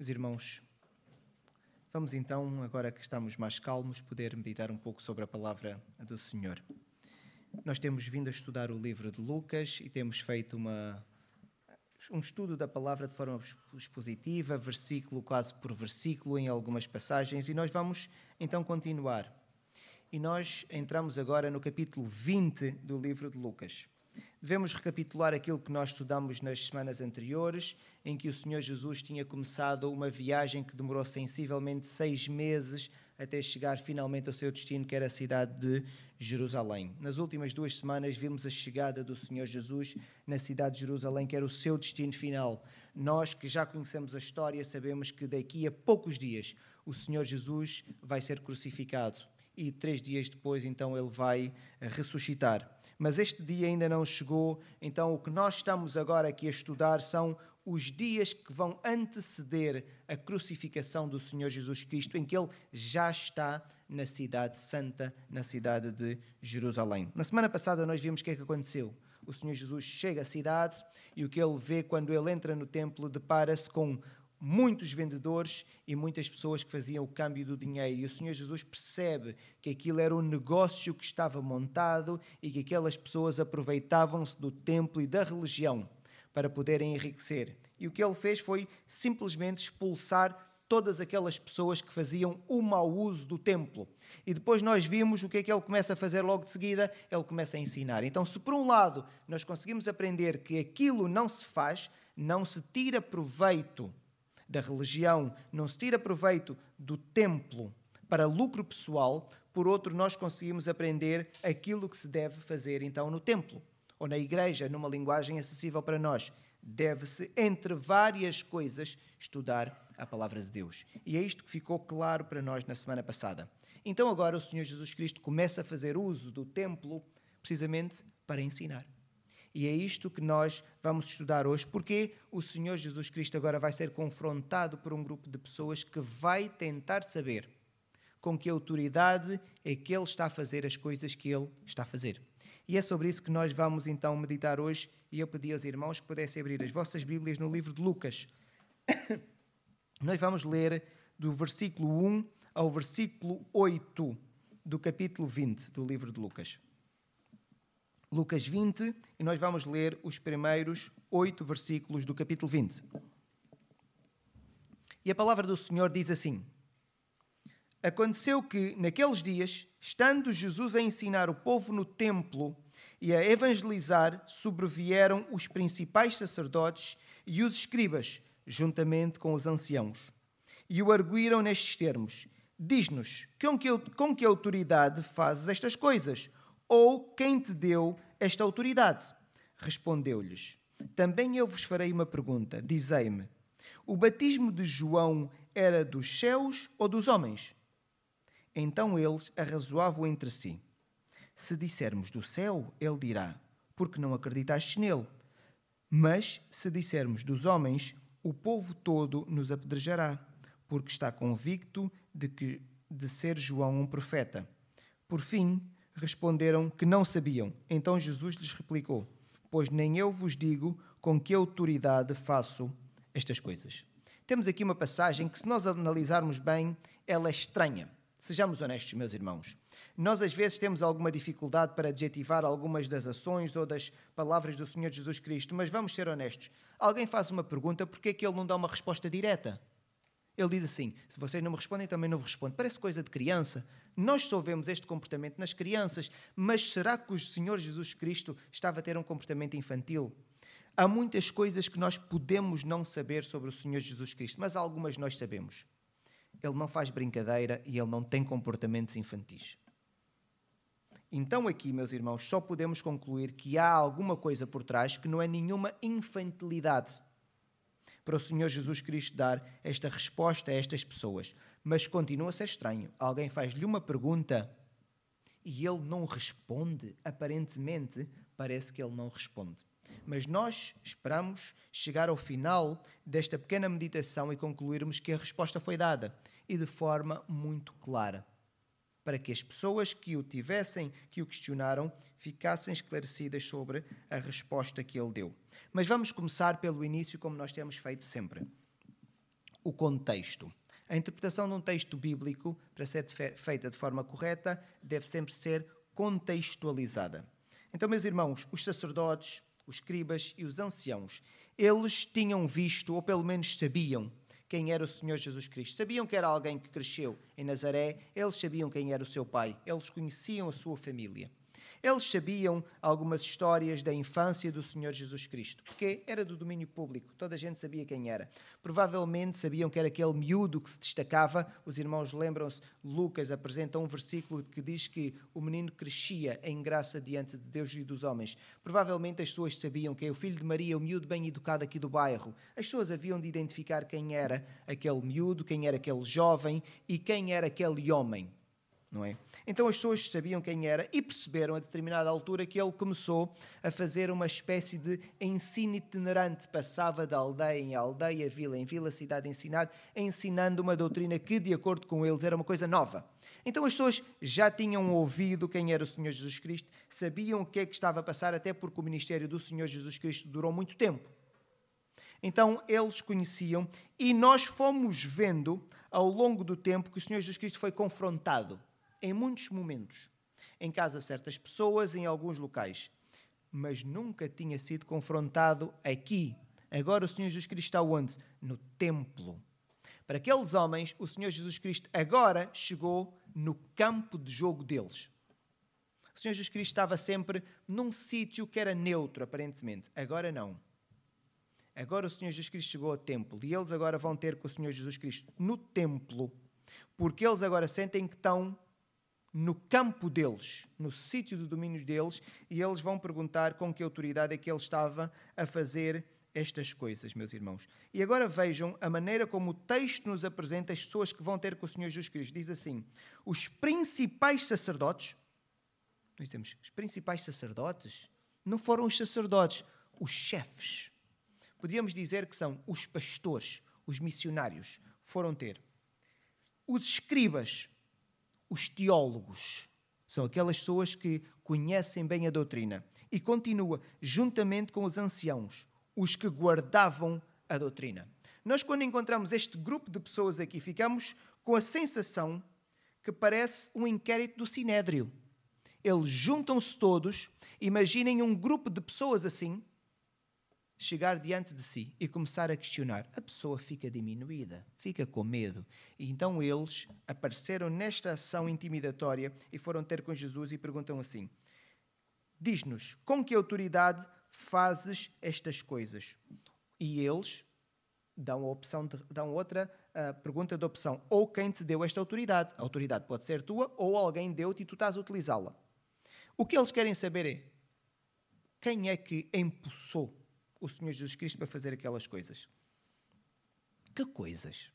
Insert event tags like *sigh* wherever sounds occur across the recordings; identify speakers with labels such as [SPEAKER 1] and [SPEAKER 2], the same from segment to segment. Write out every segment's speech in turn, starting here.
[SPEAKER 1] Meus irmãos, vamos então, agora que estamos mais calmos, poder meditar um pouco sobre a palavra do Senhor. Nós temos vindo a estudar o livro de Lucas e temos feito uma, um estudo da palavra de forma expositiva, versículo quase por versículo, em algumas passagens, e nós vamos então continuar. E nós entramos agora no capítulo 20 do livro de Lucas. Devemos recapitular aquilo que nós estudamos nas semanas anteriores, em que o Senhor Jesus tinha começado uma viagem que demorou sensivelmente seis meses até chegar finalmente ao seu destino, que era a cidade de Jerusalém. Nas últimas duas semanas vimos a chegada do Senhor Jesus na cidade de Jerusalém, que era o seu destino final. Nós que já conhecemos a história sabemos que daqui a poucos dias o Senhor Jesus vai ser crucificado e três dias depois então ele vai ressuscitar mas este dia ainda não chegou, então o que nós estamos agora aqui a estudar são os dias que vão anteceder a crucificação do Senhor Jesus Cristo, em que ele já está na cidade santa, na cidade de Jerusalém. Na semana passada nós vimos o que é que aconteceu. O Senhor Jesus chega à cidade e o que ele vê quando ele entra no templo depara-se com muitos vendedores e muitas pessoas que faziam o câmbio do dinheiro. E o Senhor Jesus percebe que aquilo era um negócio que estava montado e que aquelas pessoas aproveitavam-se do templo e da religião para poderem enriquecer. E o que ele fez foi simplesmente expulsar todas aquelas pessoas que faziam o mau uso do templo. E depois nós vimos o que é que ele começa a fazer logo de seguida, ele começa a ensinar. Então, se por um lado nós conseguimos aprender que aquilo não se faz, não se tira proveito da religião, não se tira proveito do templo para lucro pessoal, por outro, nós conseguimos aprender aquilo que se deve fazer então no templo ou na igreja, numa linguagem acessível para nós. Deve-se, entre várias coisas, estudar a palavra de Deus. E é isto que ficou claro para nós na semana passada. Então, agora, o Senhor Jesus Cristo começa a fazer uso do templo precisamente para ensinar. E é isto que nós vamos estudar hoje, porque o Senhor Jesus Cristo agora vai ser confrontado por um grupo de pessoas que vai tentar saber com que autoridade é que ele está a fazer as coisas que ele está a fazer. E é sobre isso que nós vamos então meditar hoje, e eu pedi aos irmãos que pudessem abrir as vossas Bíblias no livro de Lucas. *coughs* nós vamos ler do versículo 1 ao versículo 8 do capítulo 20 do livro de Lucas. Lucas 20, e nós vamos ler os primeiros oito versículos do capítulo 20. E a palavra do Senhor diz assim: Aconteceu que, naqueles dias, estando Jesus a ensinar o povo no templo e a evangelizar, sobrevieram os principais sacerdotes e os escribas, juntamente com os anciãos. E o arguíram nestes termos: Diz-nos, com que, com que autoridade fazes estas coisas? Ou quem te deu esta autoridade? Respondeu-lhes: Também eu vos farei uma pergunta. Dizei-me: O batismo de João era dos céus ou dos homens? Então eles arrazoavam entre si. Se dissermos do céu, ele dirá: Porque não acreditastes nele? Mas se dissermos dos homens, o povo todo nos apedrejará, porque está convicto de que de ser João um profeta. Por fim, responderam que não sabiam. Então Jesus lhes replicou: Pois nem eu vos digo com que autoridade faço estas coisas. Temos aqui uma passagem que, se nós analisarmos bem, ela é estranha. Sejamos honestos, meus irmãos. Nós às vezes temos alguma dificuldade para adjetivar algumas das ações ou das palavras do Senhor Jesus Cristo, mas vamos ser honestos. Alguém faz uma pergunta, por que é que ele não dá uma resposta direta? Ele diz assim: se vocês não me respondem, também não vos respondo. Parece coisa de criança. Nós só vemos este comportamento nas crianças, mas será que o Senhor Jesus Cristo estava a ter um comportamento infantil? Há muitas coisas que nós podemos não saber sobre o Senhor Jesus Cristo, mas algumas nós sabemos. Ele não faz brincadeira e ele não tem comportamentos infantis. Então, aqui, meus irmãos, só podemos concluir que há alguma coisa por trás que não é nenhuma infantilidade para o Senhor Jesus Cristo dar esta resposta a estas pessoas. Mas continua a ser estranho. Alguém faz-lhe uma pergunta e ele não responde. Aparentemente, parece que ele não responde. Mas nós esperamos chegar ao final desta pequena meditação e concluirmos que a resposta foi dada e de forma muito clara, para que as pessoas que o tivessem, que o questionaram, ficassem esclarecidas sobre a resposta que ele deu. Mas vamos começar pelo início, como nós temos feito sempre. O contexto. A interpretação de um texto bíblico, para ser feita de forma correta, deve sempre ser contextualizada. Então, meus irmãos, os sacerdotes, os escribas e os anciãos, eles tinham visto, ou pelo menos sabiam, quem era o Senhor Jesus Cristo. Sabiam que era alguém que cresceu em Nazaré, eles sabiam quem era o seu pai, eles conheciam a sua família. Eles sabiam algumas histórias da infância do Senhor Jesus Cristo, porque era do domínio público, toda a gente sabia quem era. Provavelmente sabiam que era aquele miúdo que se destacava. Os irmãos lembram-se, Lucas apresenta um versículo que diz que o menino crescia em graça diante de Deus e dos homens. Provavelmente as pessoas sabiam que é o filho de Maria, o miúdo bem educado aqui do bairro. As pessoas haviam de identificar quem era aquele miúdo, quem era aquele jovem e quem era aquele homem não é? Então as pessoas sabiam quem era e perceberam a determinada altura que ele começou a fazer uma espécie de ensino itinerante, passava de aldeia em aldeia, vila em vila, cidade em cidade, ensinando uma doutrina que, de acordo com eles, era uma coisa nova. Então as pessoas já tinham ouvido quem era o Senhor Jesus Cristo, sabiam o que é que estava a passar, até porque o ministério do Senhor Jesus Cristo durou muito tempo. Então eles conheciam e nós fomos vendo ao longo do tempo que o Senhor Jesus Cristo foi confrontado em muitos momentos, em casa certas pessoas, em alguns locais, mas nunca tinha sido confrontado aqui. Agora o Senhor Jesus Cristo está onde? No templo. Para aqueles homens, o Senhor Jesus Cristo agora chegou no campo de jogo deles. O Senhor Jesus Cristo estava sempre num sítio que era neutro, aparentemente. Agora não. Agora o Senhor Jesus Cristo chegou ao templo e eles agora vão ter com o Senhor Jesus Cristo no templo, porque eles agora sentem que estão no campo deles, no sítio de domínio deles, e eles vão perguntar com que autoridade é que ele estava a fazer estas coisas, meus irmãos. E agora vejam a maneira como o texto nos apresenta as pessoas que vão ter com o Senhor Jesus Cristo. Diz assim: os principais sacerdotes, nós dizemos, os principais sacerdotes não foram os sacerdotes, os chefes. Podíamos dizer que são os pastores, os missionários, foram ter. Os escribas, os teólogos. São aquelas pessoas que conhecem bem a doutrina. E continua, juntamente com os anciãos, os que guardavam a doutrina. Nós, quando encontramos este grupo de pessoas aqui, ficamos com a sensação que parece um inquérito do Sinédrio. Eles juntam-se todos, imaginem um grupo de pessoas assim, chegar diante de si e começar a questionar, a pessoa fica diminuída, fica com medo. E então eles apareceram nesta ação intimidatória e foram ter com Jesus e perguntam assim: Diz-nos, com que autoridade fazes estas coisas? E eles dão, a opção de, dão outra uh, pergunta de opção: ou quem te deu esta autoridade? A autoridade pode ser tua ou alguém deu-te e tu estás a utilizá-la. O que eles querem saber é quem é que empossou o Senhor Jesus Cristo para fazer aquelas coisas. Que coisas?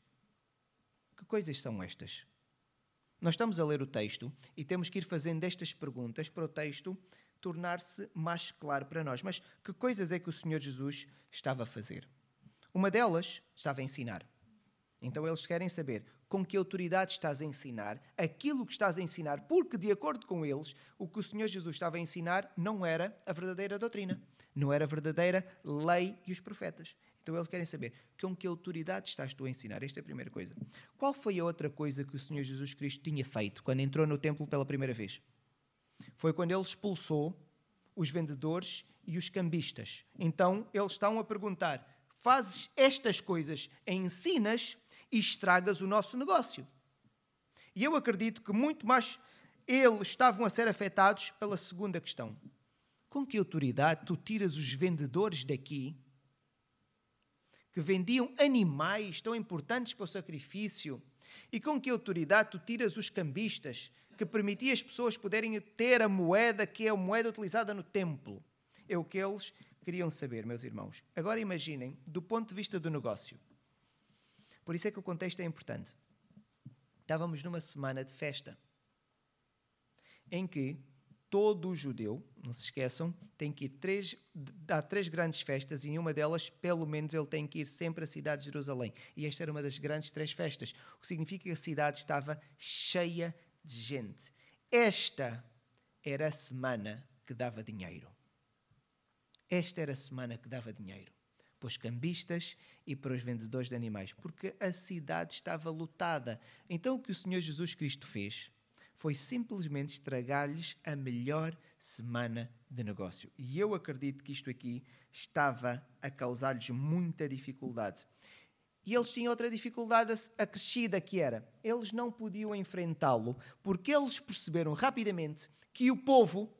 [SPEAKER 1] Que coisas são estas? Nós estamos a ler o texto e temos que ir fazendo estas perguntas para o texto tornar-se mais claro para nós. Mas que coisas é que o Senhor Jesus estava a fazer? Uma delas estava a ensinar. Então eles querem saber com que autoridade estás a ensinar aquilo que estás a ensinar, porque, de acordo com eles, o que o Senhor Jesus estava a ensinar não era a verdadeira doutrina não era verdadeira lei e os profetas. Então eles querem saber com que autoridade estás tu a ensinar? Esta é a primeira coisa. Qual foi a outra coisa que o Senhor Jesus Cristo tinha feito quando entrou no templo pela primeira vez? Foi quando ele expulsou os vendedores e os cambistas. Então eles estão a perguntar: fazes estas coisas, ensinas e estragas o nosso negócio. E eu acredito que muito mais eles estavam a ser afetados pela segunda questão. Com que autoridade tu tiras os vendedores daqui que vendiam animais tão importantes para o sacrifício? E com que autoridade tu tiras os cambistas que permitiam as pessoas poderem ter a moeda que é a moeda utilizada no templo? É o que eles queriam saber, meus irmãos. Agora imaginem, do ponto de vista do negócio. Por isso é que o contexto é importante. Estávamos numa semana de festa em que todo judeu, não se esqueçam, tem que ir três, há três grandes festas e em uma delas, pelo menos, ele tem que ir sempre à cidade de Jerusalém. E esta era uma das grandes três festas, o que significa que a cidade estava cheia de gente. Esta era a semana que dava dinheiro. Esta era a semana que dava dinheiro. para os cambistas e para os vendedores de animais, porque a cidade estava lotada. Então o que o Senhor Jesus Cristo fez foi simplesmente estragar-lhes a melhor semana de negócio. E eu acredito que isto aqui estava a causar-lhes muita dificuldade. E eles tinham outra dificuldade acrescida, que era, eles não podiam enfrentá-lo, porque eles perceberam rapidamente que o povo,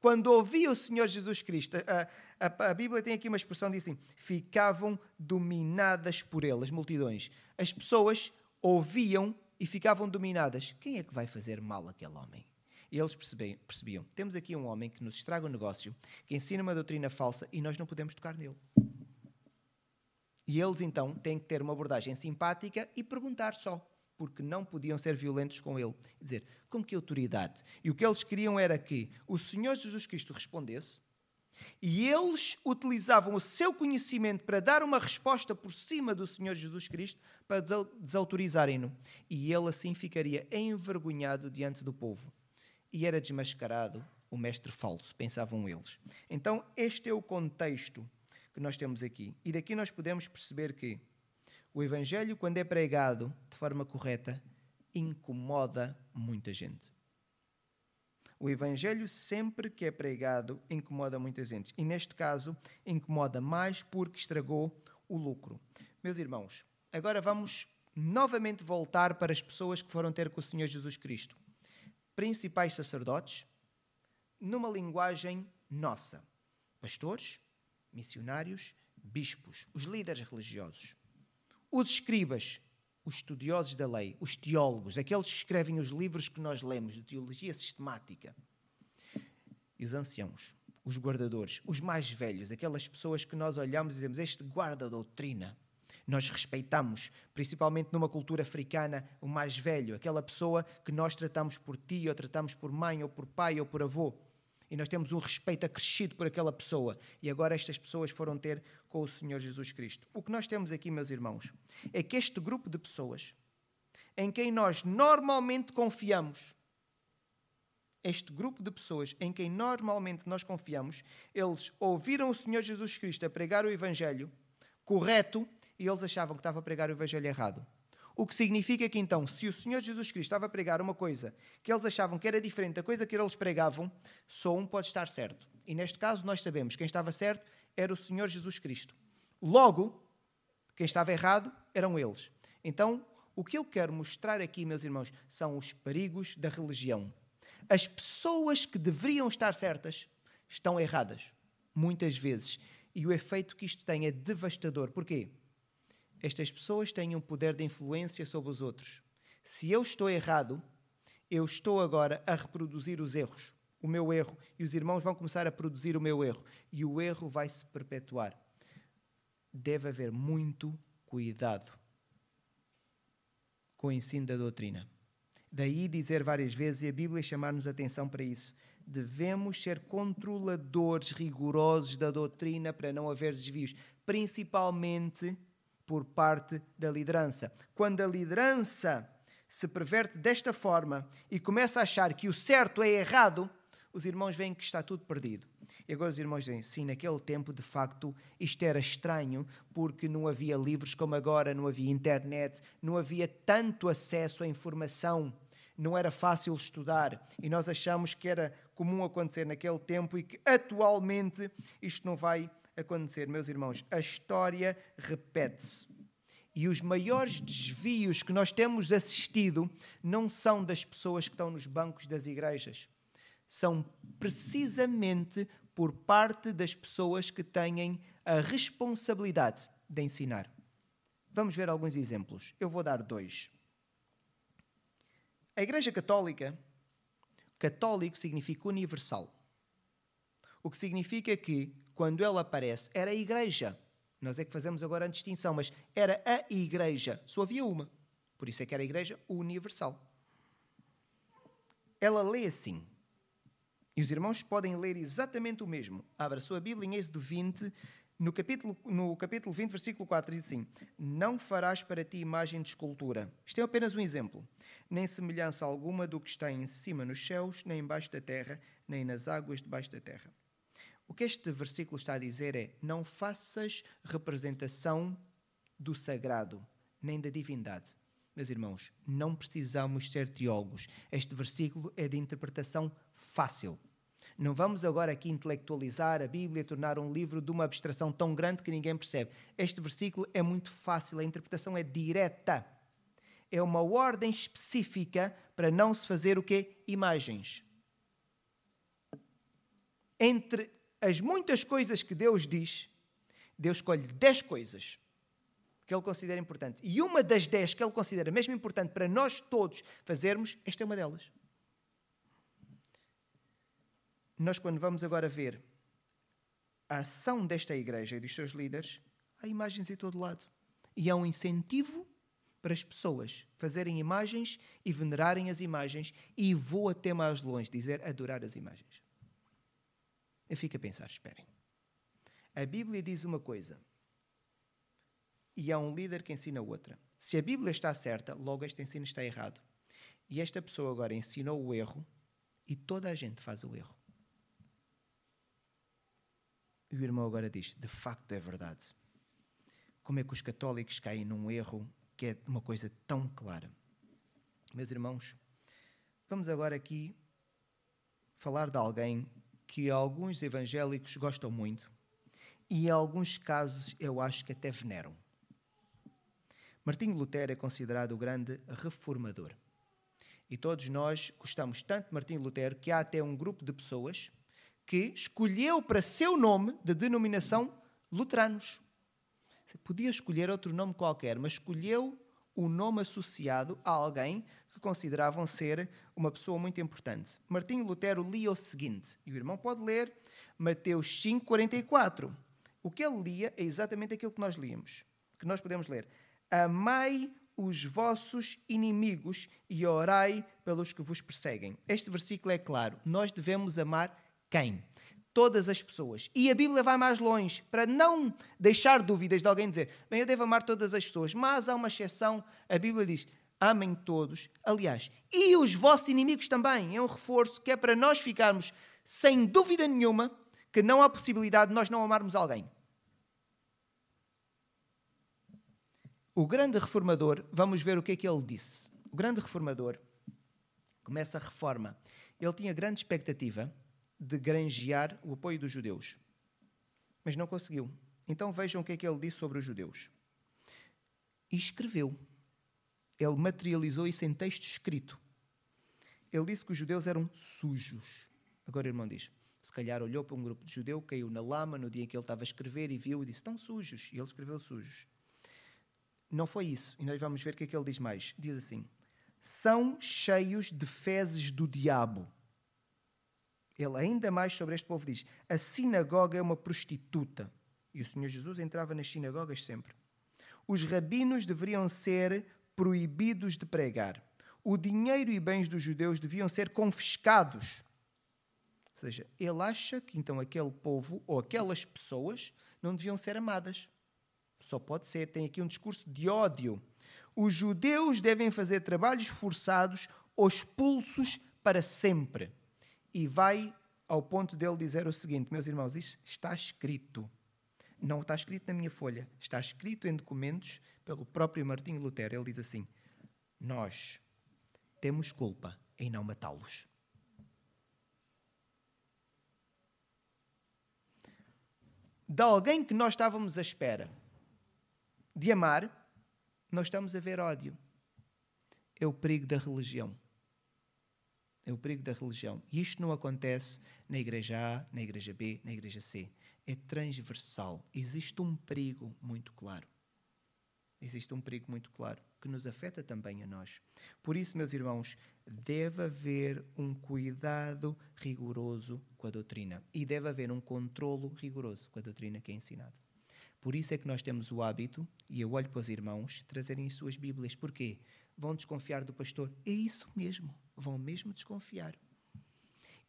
[SPEAKER 1] quando ouvia o Senhor Jesus Cristo, a, a, a Bíblia tem aqui uma expressão, diz assim, ficavam dominadas por ele, as multidões. As pessoas ouviam e ficavam dominadas. Quem é que vai fazer mal àquele homem? E eles percebiam, temos aqui um homem que nos estraga o negócio, que ensina uma doutrina falsa e nós não podemos tocar nele. E eles então têm que ter uma abordagem simpática e perguntar só, porque não podiam ser violentos com ele. E dizer, com que autoridade? E o que eles queriam era que o Senhor Jesus Cristo respondesse e eles utilizavam o seu conhecimento para dar uma resposta por cima do Senhor Jesus Cristo para desautorizarem-no. E ele assim ficaria envergonhado diante do povo. E era desmascarado o mestre falso, pensavam eles. Então, este é o contexto que nós temos aqui. E daqui nós podemos perceber que o Evangelho, quando é pregado de forma correta, incomoda muita gente. O Evangelho, sempre que é pregado, incomoda muita gente. E neste caso, incomoda mais porque estragou o lucro. Meus irmãos, agora vamos novamente voltar para as pessoas que foram ter com o Senhor Jesus Cristo. Principais sacerdotes, numa linguagem nossa. Pastores, missionários, bispos, os líderes religiosos, os escribas, os estudiosos da lei, os teólogos, aqueles que escrevem os livros que nós lemos de teologia sistemática, e os anciãos, os guardadores, os mais velhos, aquelas pessoas que nós olhamos e dizemos: Este guarda doutrina. Nós respeitamos, principalmente numa cultura africana, o mais velho, aquela pessoa que nós tratamos por tio, ou tratamos por mãe, ou por pai, ou por avô e nós temos um respeito acrescido por aquela pessoa. E agora estas pessoas foram ter com o Senhor Jesus Cristo. O que nós temos aqui, meus irmãos, é que este grupo de pessoas em quem nós normalmente confiamos, este grupo de pessoas em quem normalmente nós confiamos, eles ouviram o Senhor Jesus Cristo a pregar o Evangelho correto e eles achavam que estava a pregar o Evangelho errado. O que significa que então, se o Senhor Jesus Cristo estava a pregar uma coisa que eles achavam que era diferente da coisa que eles pregavam, só um pode estar certo. E neste caso, nós sabemos quem estava certo era o Senhor Jesus Cristo. Logo, quem estava errado eram eles. Então, o que eu quero mostrar aqui, meus irmãos, são os perigos da religião. As pessoas que deveriam estar certas estão erradas, muitas vezes. E o efeito que isto tem é devastador. Porquê? Estas pessoas têm um poder de influência sobre os outros. Se eu estou errado, eu estou agora a reproduzir os erros, o meu erro, e os irmãos vão começar a produzir o meu erro, e o erro vai se perpetuar. Deve haver muito cuidado com o ensino da doutrina. Daí dizer várias vezes, e a Bíblia chamar-nos atenção para isso, devemos ser controladores rigorosos da doutrina para não haver desvios, principalmente por parte da liderança. Quando a liderança se perverte desta forma e começa a achar que o certo é errado, os irmãos veem que está tudo perdido. E agora os irmãos dizem: sim, naquele tempo de facto isto era estranho, porque não havia livros como agora, não havia internet, não havia tanto acesso à informação, não era fácil estudar. E nós achamos que era comum acontecer naquele tempo e que atualmente isto não vai acontecer, meus irmãos. A história repete-se. E os maiores desvios que nós temos assistido não são das pessoas que estão nos bancos das igrejas. São precisamente por parte das pessoas que têm a responsabilidade de ensinar. Vamos ver alguns exemplos. Eu vou dar dois. A Igreja Católica, católico significa universal. O que significa que quando ela aparece, era a igreja. Nós é que fazemos agora a distinção, mas era a igreja. Só havia uma. Por isso é que era a igreja universal. Ela lê assim. E os irmãos podem ler exatamente o mesmo. Abra a sua Bíblia em Êxodo 20, no capítulo, no capítulo 20, versículo 4, diz assim: Não farás para ti imagem de escultura. Isto é apenas um exemplo. Nem semelhança alguma do que está em cima nos céus, nem embaixo da terra, nem nas águas debaixo da terra. O que este versículo está a dizer é: não faças representação do sagrado, nem da divindade. Meus irmãos, não precisamos ser teólogos. Este versículo é de interpretação fácil. Não vamos agora aqui intelectualizar a Bíblia, tornar um livro de uma abstração tão grande que ninguém percebe. Este versículo é muito fácil, a interpretação é direta. É uma ordem específica para não se fazer o quê? Imagens. Entre as muitas coisas que Deus diz, Deus escolhe 10 coisas que ele considera importantes. E uma das 10 que ele considera mesmo importante para nós todos fazermos, esta é uma delas. Nós, quando vamos agora ver a ação desta igreja e dos seus líderes, há imagens em todo lado. E há um incentivo para as pessoas fazerem imagens e venerarem as imagens, e vou até mais longe dizer adorar as imagens. Eu fico a pensar, esperem. A Bíblia diz uma coisa e há um líder que ensina outra. Se a Bíblia está certa, logo este ensino está errado. E esta pessoa agora ensinou o erro e toda a gente faz o erro. E o irmão agora diz: de facto é verdade. Como é que os católicos caem num erro que é uma coisa tão clara? Meus irmãos, vamos agora aqui falar de alguém que alguns evangélicos gostam muito e em alguns casos eu acho que até veneram. Martinho Lutero é considerado o grande reformador. E todos nós gostamos tanto de Martinho Lutero que há até um grupo de pessoas que escolheu para seu nome de denominação luteranos. Podia escolher outro nome qualquer, mas escolheu o nome associado a alguém consideravam ser uma pessoa muito importante. Martinho Lutero lia o seguinte, e o irmão pode ler Mateus 5:44. O que ele lia é exatamente aquilo que nós líamos, que nós podemos ler. Amai os vossos inimigos e orai pelos que vos perseguem. Este versículo é claro. Nós devemos amar quem? Todas as pessoas. E a Bíblia vai mais longe, para não deixar dúvidas de alguém dizer, bem, eu devo amar todas as pessoas, mas há uma exceção. A Bíblia diz, amem todos. Aliás, e os vossos inimigos também. É um reforço que é para nós ficarmos sem dúvida nenhuma que não há possibilidade de nós não amarmos alguém. O grande reformador, vamos ver o que é que ele disse. O grande reformador começa a reforma. Ele tinha grande expectativa de granjear o apoio dos judeus, mas não conseguiu. Então vejam o que é que ele disse sobre os judeus. E escreveu. Ele materializou isso em texto escrito. Ele disse que os judeus eram sujos. Agora o irmão diz: se calhar olhou para um grupo de judeu, caiu na lama no dia em que ele estava a escrever e viu e disse: estão sujos. E ele escreveu sujos. Não foi isso. E nós vamos ver o que é que ele diz mais. Diz assim: são cheios de fezes do diabo. Ele ainda mais sobre este povo diz: a sinagoga é uma prostituta. E o Senhor Jesus entrava nas sinagogas sempre. Os rabinos deveriam ser proibidos de pregar. O dinheiro e bens dos judeus deviam ser confiscados. Ou seja, ele acha que então aquele povo ou aquelas pessoas não deviam ser amadas. Só pode ser, tem aqui um discurso de ódio. Os judeus devem fazer trabalhos forçados ou expulsos para sempre. E vai ao ponto dele dizer o seguinte: meus irmãos, isto está escrito. Não está escrito na minha folha, está escrito em documentos pelo próprio Martinho Lutero. Ele diz assim: Nós temos culpa em não matá-los. De alguém que nós estávamos à espera de amar, nós estamos a ver ódio. É o perigo da religião. É o perigo da religião. E isto não acontece na igreja A, na igreja B, na igreja C. É transversal. Existe um perigo muito claro. Existe um perigo muito claro que nos afeta também a nós. Por isso, meus irmãos, deve haver um cuidado rigoroso com a doutrina e deve haver um controlo rigoroso com a doutrina que é ensinada. Por isso é que nós temos o hábito, e eu olho para os irmãos, trazerem as suas Bíblias. Porquê? Vão desconfiar do pastor. É isso mesmo, vão mesmo desconfiar.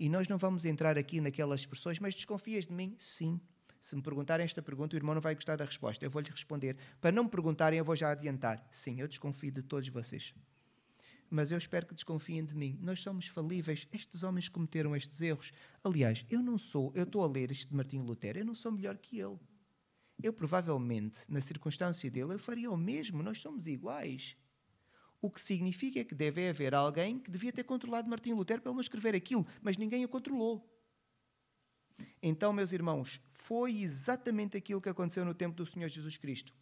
[SPEAKER 1] E nós não vamos entrar aqui naquelas expressões, mas desconfias de mim? Sim. Se me perguntarem esta pergunta, o irmão não vai gostar da resposta. Eu vou-lhe responder. Para não me perguntarem, eu vou já adiantar. Sim, eu desconfio de todos vocês. mas eu espero que desconfiem de mim. Nós somos falíveis. Estes homens cometeram estes erros. Aliás, eu não sou, eu estou a ler isto de Martinho Lutero, eu não sou melhor que ele. Eu provavelmente, na circunstância dele, eu faria o mesmo. Nós somos iguais. O que significa que deve haver alguém que devia ter controlado Martinho Lutero para ele não escrever aquilo, mas ninguém o controlou. Então, meus irmãos, foi exatamente aquilo que aconteceu no tempo do Senhor Jesus Cristo.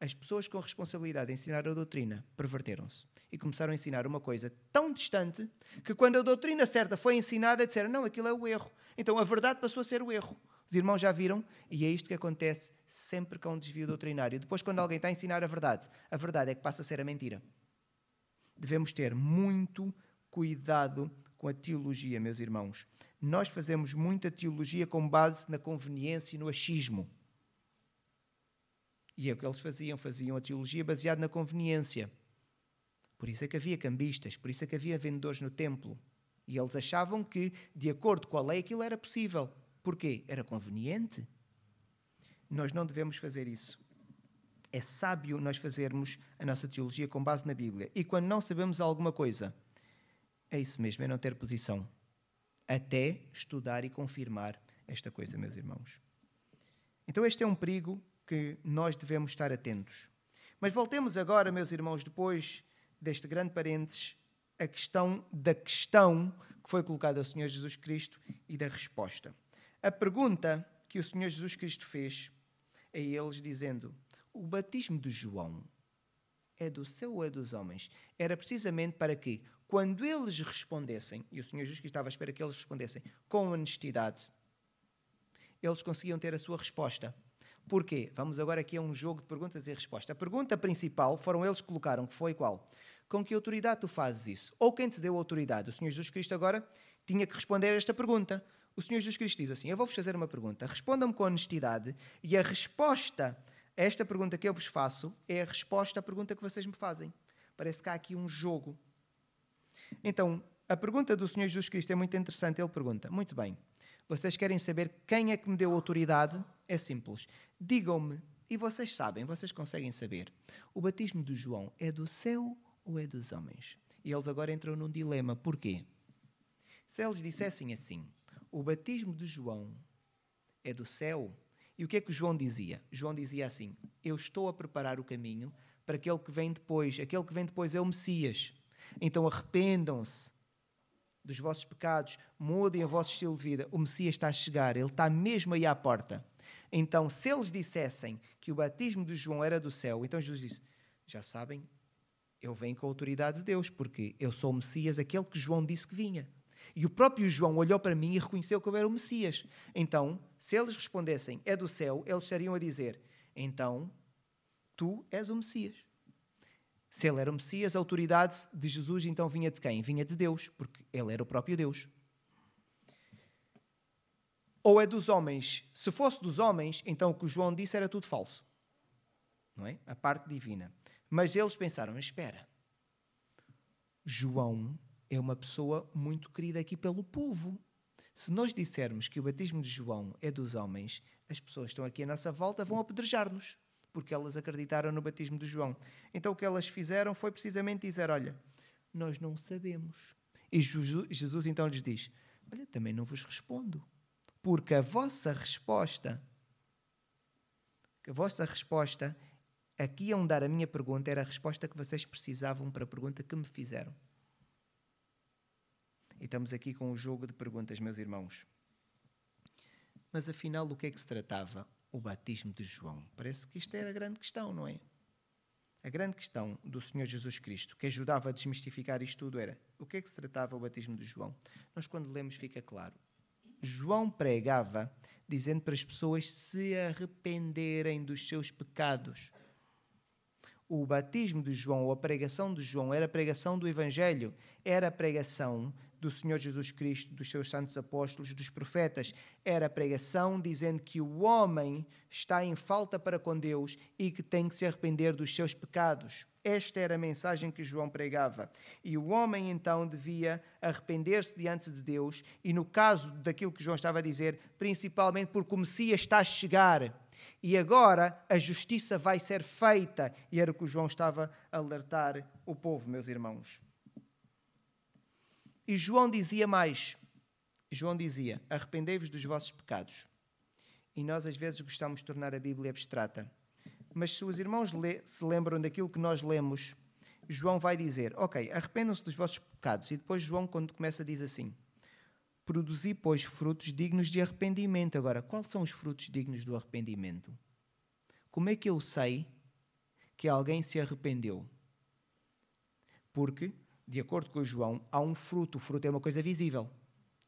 [SPEAKER 1] As pessoas com responsabilidade de ensinar a doutrina perverteram-se e começaram a ensinar uma coisa tão distante que, quando a doutrina certa foi ensinada, disseram: não, aquilo é o erro. Então a verdade passou a ser o erro. Os irmãos já viram? E é isto que acontece sempre com um desvio doutrinário. Depois, quando alguém está a ensinar a verdade, a verdade é que passa a ser a mentira. Devemos ter muito cuidado com a teologia, meus irmãos. Nós fazemos muita teologia com base na conveniência e no achismo. E é o que eles faziam, faziam a teologia baseada na conveniência. Por isso é que havia cambistas, por isso é que havia vendedores no templo. E eles achavam que, de acordo com a lei, aquilo era possível. Porquê? Era conveniente. Nós não devemos fazer isso. É sábio nós fazermos a nossa teologia com base na Bíblia. E quando não sabemos alguma coisa, é isso mesmo, é não ter posição até estudar e confirmar esta coisa, meus irmãos. Então, este é um perigo que nós devemos estar atentos. Mas voltemos agora, meus irmãos, depois deste grande parênteses, a questão da questão que foi colocada ao Senhor Jesus Cristo e da resposta. A pergunta que o Senhor Jesus Cristo fez a eles, dizendo: O batismo de João é do céu ou é dos homens? Era precisamente para que quando eles respondessem, e o Senhor Jesus estava à espera que eles respondessem com honestidade, eles conseguiam ter a sua resposta. Porquê? Vamos agora aqui a um jogo de perguntas e respostas. A pergunta principal foram eles que colocaram, que foi qual? Com que autoridade tu fazes isso? Ou quem te deu autoridade? O Senhor Jesus Cristo agora tinha que responder a esta pergunta. O Senhor Jesus Cristo diz assim: Eu vou-vos fazer uma pergunta, respondam-me com honestidade, e a resposta esta pergunta que eu vos faço é a resposta à pergunta que vocês me fazem. Parece que há aqui um jogo. Então, a pergunta do Senhor Jesus Cristo é muito interessante. Ele pergunta: Muito bem, vocês querem saber quem é que me deu autoridade? É simples. Digam-me, e vocês sabem, vocês conseguem saber. O batismo de João é do céu ou é dos homens? E eles agora entram num dilema. Porquê? Se eles dissessem assim: O batismo de João é do céu. E o que é que João dizia? João dizia assim: Eu estou a preparar o caminho para aquele que vem depois. Aquele que vem depois é o Messias. Então arrependam-se dos vossos pecados, mudem o vosso estilo de vida. O Messias está a chegar, ele está mesmo aí à porta. Então, se eles dissessem que o batismo de João era do céu, então Jesus disse: Já sabem, eu venho com a autoridade de Deus, porque eu sou o Messias, aquele que João disse que vinha. E o próprio João olhou para mim e reconheceu que eu era o Messias. Então, se eles respondessem é do céu, eles estariam a dizer: Então, tu és o Messias. Se ele era o Messias, a autoridade de Jesus então vinha de quem? Vinha de Deus, porque ele era o próprio Deus. Ou é dos homens? Se fosse dos homens, então o que João disse era tudo falso. Não é? A parte divina. Mas eles pensaram: espera, João é uma pessoa muito querida aqui pelo povo. Se nós dissermos que o batismo de João é dos homens, as pessoas estão aqui à nossa volta vão apedrejar-nos porque elas acreditaram no batismo de João. Então o que elas fizeram foi precisamente dizer: Olha, nós não sabemos. E Jesus então lhes diz: Olha, também não vos respondo, porque a vossa resposta, a vossa resposta, aqui a dar a minha pergunta, era a resposta que vocês precisavam para a pergunta que me fizeram. E estamos aqui com um jogo de perguntas, meus irmãos. Mas afinal, do que é que se tratava? o batismo de João. Parece que isto era a grande questão, não é? A grande questão do Senhor Jesus Cristo, que ajudava a desmistificar isto tudo, era o que é que se tratava o batismo de João? Nós, quando lemos, fica claro. João pregava dizendo para as pessoas se arrependerem dos seus pecados. O batismo de João, ou a pregação de João, era a pregação do Evangelho, era a pregação do Senhor Jesus Cristo, dos seus santos apóstolos, dos profetas. Era a pregação dizendo que o homem está em falta para com Deus e que tem que se arrepender dos seus pecados. Esta era a mensagem que João pregava. E o homem então devia arrepender-se diante de Deus, e no caso daquilo que João estava a dizer, principalmente porque o Messias está a chegar. E agora a justiça vai ser feita. E era o que João estava a alertar o povo, meus irmãos. E João dizia mais. João dizia: Arrependei-vos dos vossos pecados. E nós às vezes gostamos de tornar a Bíblia abstrata. Mas se os irmãos se lembram daquilo que nós lemos, João vai dizer: Ok, arrependam-se dos vossos pecados. E depois João, quando começa, diz assim: Produzi, pois, frutos dignos de arrependimento. Agora, quais são os frutos dignos do arrependimento? Como é que eu sei que alguém se arrependeu? Porque, de acordo com João, há um fruto. O fruto é uma coisa visível.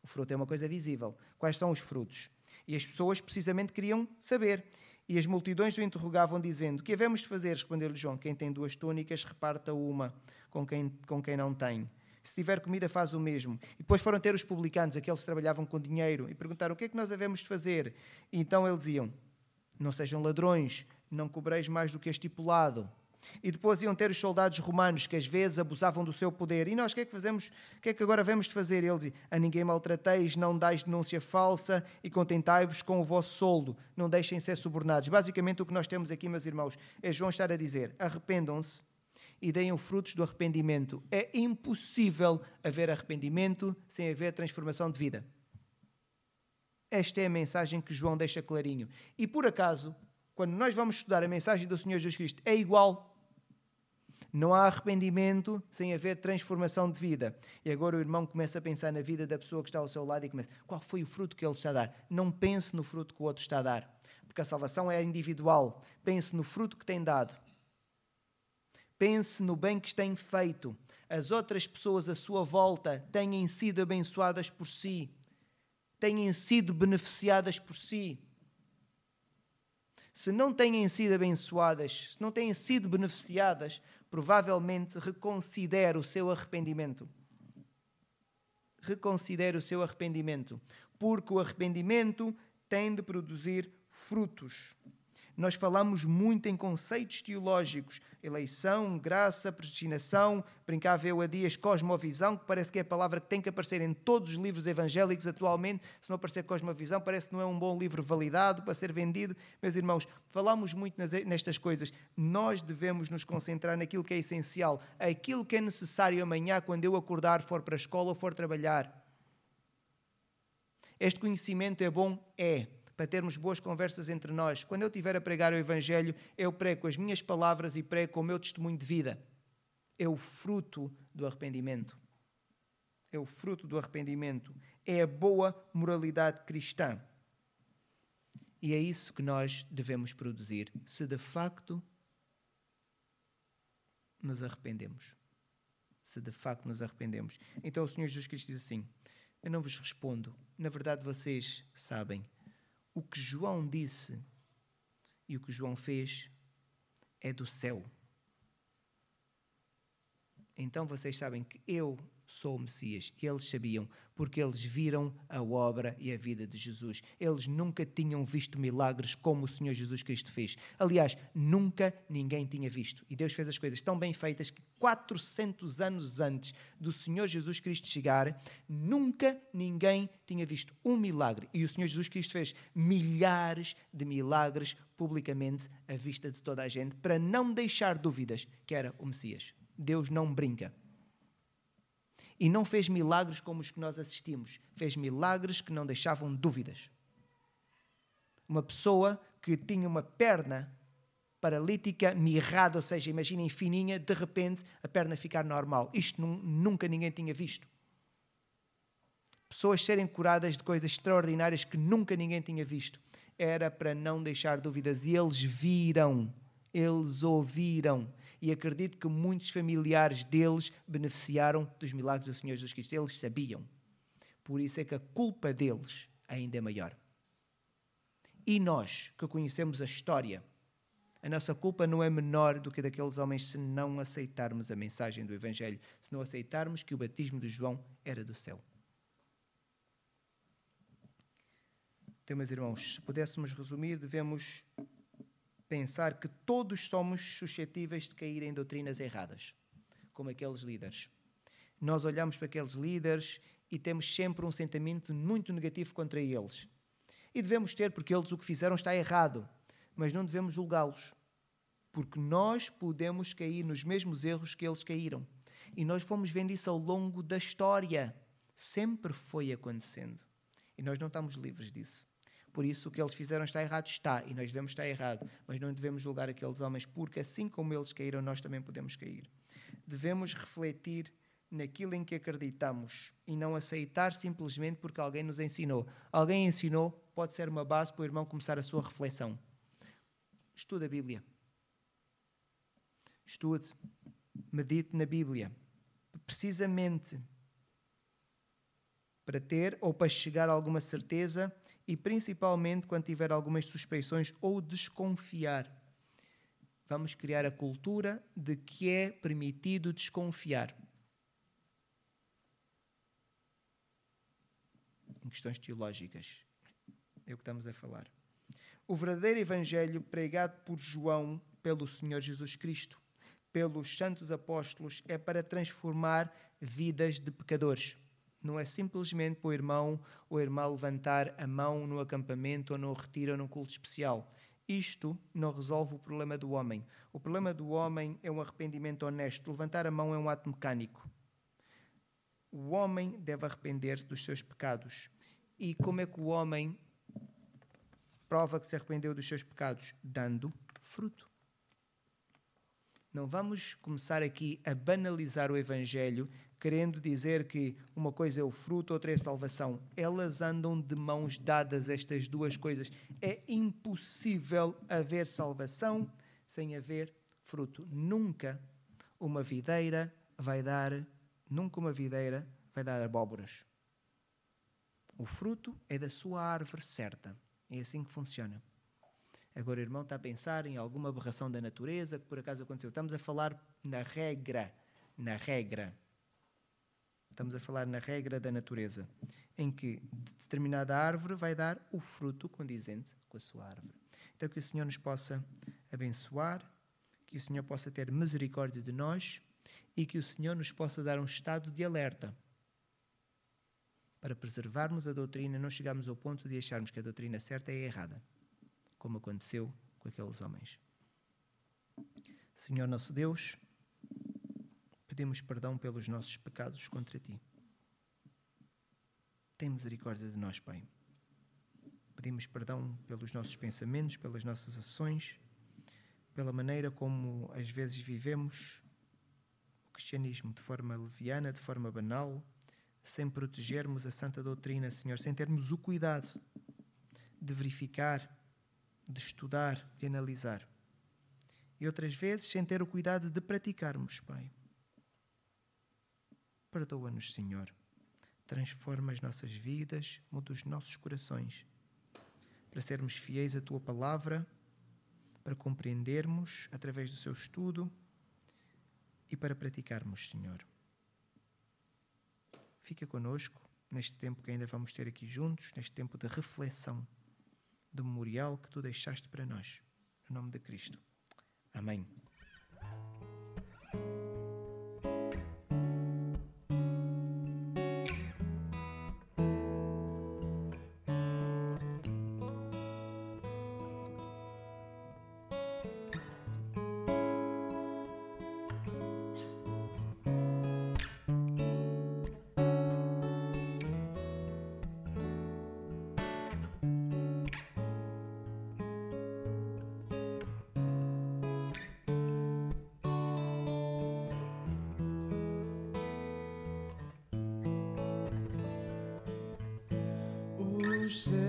[SPEAKER 1] O fruto é uma coisa visível. Quais são os frutos? E as pessoas precisamente queriam saber. E as multidões o interrogavam, dizendo: Que havemos de fazer? Respondeu-lhe João: Quem tem duas túnicas, reparta uma com quem, com quem não tem. Se tiver comida, faz o mesmo. E depois foram ter os publicanos, aqueles que trabalhavam com dinheiro, e perguntaram: O que é que nós havemos de fazer? E então eles diziam: Não sejam ladrões, não cobreis mais do que é estipulado. E depois iam ter os soldados romanos que às vezes abusavam do seu poder. E nós, o que é que fazemos? O que é que agora vamos de fazer? Ele diz: A ninguém maltrateis, não dais denúncia falsa e contentai-vos com o vosso soldo. Não deixem ser subornados. Basicamente, o que nós temos aqui, meus irmãos, é João estar a dizer: arrependam-se e deem os frutos do arrependimento. É impossível haver arrependimento sem haver transformação de vida. Esta é a mensagem que João deixa clarinho. E por acaso, quando nós vamos estudar a mensagem do Senhor Jesus Cristo, é igual. Não há arrependimento sem haver transformação de vida. E agora o irmão começa a pensar na vida da pessoa que está ao seu lado e começa: qual foi o fruto que ele está a dar? Não pense no fruto que o outro está a dar, porque a salvação é individual. Pense no fruto que tem dado. Pense no bem que tem feito. As outras pessoas à sua volta têm sido abençoadas por si, têm sido beneficiadas por si se não têm sido abençoadas, se não têm sido beneficiadas, provavelmente reconsidere o seu arrependimento. Reconsidere o seu arrependimento, porque o arrependimento tem de produzir frutos. Nós falamos muito em conceitos teológicos, eleição, graça, predestinação, brincava eu a dias cosmovisão, que parece que é a palavra que tem que aparecer em todos os livros evangélicos atualmente. Se não aparecer cosmovisão, parece que não é um bom livro validado para ser vendido. Meus irmãos, falamos muito nestas coisas. Nós devemos nos concentrar naquilo que é essencial, aquilo que é necessário amanhã quando eu acordar, for para a escola ou for trabalhar. Este conhecimento é bom? É para termos boas conversas entre nós. Quando eu estiver a pregar o Evangelho, eu prego com as minhas palavras e prego com o meu testemunho de vida. É o fruto do arrependimento. É o fruto do arrependimento. É a boa moralidade cristã. E é isso que nós devemos produzir, se de facto nos arrependemos. Se de facto nos arrependemos. Então o Senhor Jesus Cristo diz assim: Eu não vos respondo. Na verdade, vocês sabem o que João disse e o que João fez é do céu. Então vocês sabem que eu sou o Messias. E eles sabiam, porque eles viram a obra e a vida de Jesus. Eles nunca tinham visto milagres como o Senhor Jesus Cristo fez. Aliás, nunca ninguém tinha visto. E Deus fez as coisas tão bem feitas que 400 anos antes do Senhor Jesus Cristo chegar, nunca ninguém tinha visto um milagre. E o Senhor Jesus Cristo fez milhares de milagres publicamente à vista de toda a gente, para não deixar dúvidas que era o Messias. Deus não brinca. E não fez milagres como os que nós assistimos. Fez milagres que não deixavam dúvidas. Uma pessoa que tinha uma perna paralítica, mirrada, ou seja, imaginem fininha, de repente a perna ficar normal. Isto nunca ninguém tinha visto. Pessoas serem curadas de coisas extraordinárias que nunca ninguém tinha visto. Era para não deixar dúvidas. E eles viram, eles ouviram e acredito que muitos familiares deles beneficiaram dos milagres do Senhor Jesus Cristo. Eles sabiam. Por isso é que a culpa deles ainda é maior. E nós, que conhecemos a história, a nossa culpa não é menor do que daqueles homens se não aceitarmos a mensagem do Evangelho, se não aceitarmos que o batismo de João era do céu. Então, meus irmãos, se pudéssemos resumir, devemos pensar que todos somos suscetíveis de cair em doutrinas erradas, como aqueles líderes. Nós olhamos para aqueles líderes e temos sempre um sentimento muito negativo contra eles. E devemos ter, porque eles o que fizeram está errado, mas não devemos julgá-los, porque nós podemos cair nos mesmos erros que eles caíram. E nós fomos vendo isso ao longo da história. Sempre foi acontecendo. E nós não estamos livres disso. Por isso, o que eles fizeram está errado, está, e nós devemos estar errado, mas não devemos julgar aqueles homens, porque assim como eles caíram, nós também podemos cair. Devemos refletir naquilo em que acreditamos e não aceitar simplesmente porque alguém nos ensinou. Alguém ensinou, pode ser uma base para o irmão começar a sua reflexão. Estude a Bíblia. Estude, medite na Bíblia. Precisamente para ter ou para chegar a alguma certeza e principalmente quando tiver algumas suspeições ou desconfiar. Vamos criar a cultura de que é permitido desconfiar. Em questões teológicas. É o que estamos a falar. O verdadeiro evangelho pregado por João pelo Senhor Jesus Cristo, pelos santos apóstolos, é para transformar vidas de pecadores. Não é simplesmente para o irmão ou a irmã levantar a mão no acampamento ou no retiro ou num culto especial. Isto não resolve o problema do homem. O problema do homem é um arrependimento honesto. Levantar a mão é um ato mecânico. O homem deve arrepender-se dos seus pecados. E como é que o homem prova que se arrependeu dos seus pecados? Dando fruto. Não vamos começar aqui a banalizar o Evangelho querendo dizer que uma coisa é o fruto, outra é a salvação. Elas andam de mãos dadas, estas duas coisas. É impossível haver salvação sem haver fruto. Nunca uma videira vai dar, nunca uma videira vai dar abóboras. O fruto é da sua árvore certa. É assim que funciona. Agora o irmão está a pensar em alguma aberração da natureza que por acaso aconteceu. Estamos a falar na regra, na regra. Estamos a falar na regra da natureza, em que determinada árvore vai dar o fruto condizente com a sua árvore. Então, que o Senhor nos possa abençoar, que o Senhor possa ter misericórdia de nós e que o Senhor nos possa dar um estado de alerta para preservarmos a doutrina, não chegarmos ao ponto de acharmos que a doutrina certa é errada, como aconteceu com aqueles homens. Senhor nosso Deus, pedimos perdão pelos nossos pecados contra ti. Tem misericórdia de nós, Pai. Pedimos perdão pelos nossos pensamentos, pelas nossas ações, pela maneira como às vezes vivemos o cristianismo de forma leviana, de forma banal, sem protegermos a santa doutrina, Senhor, sem termos o cuidado de verificar, de estudar, de analisar. E outras vezes sem ter o cuidado de praticarmos, Pai. Perdoa-nos, Senhor. Transforma as nossas vidas, muda os nossos corações, para sermos fiéis à tua palavra, para compreendermos através do seu estudo e para praticarmos, Senhor. Fica conosco neste tempo que ainda vamos ter aqui juntos, neste tempo de reflexão, do memorial que tu deixaste para nós. No nome de Cristo. Amém.
[SPEAKER 2] Os céus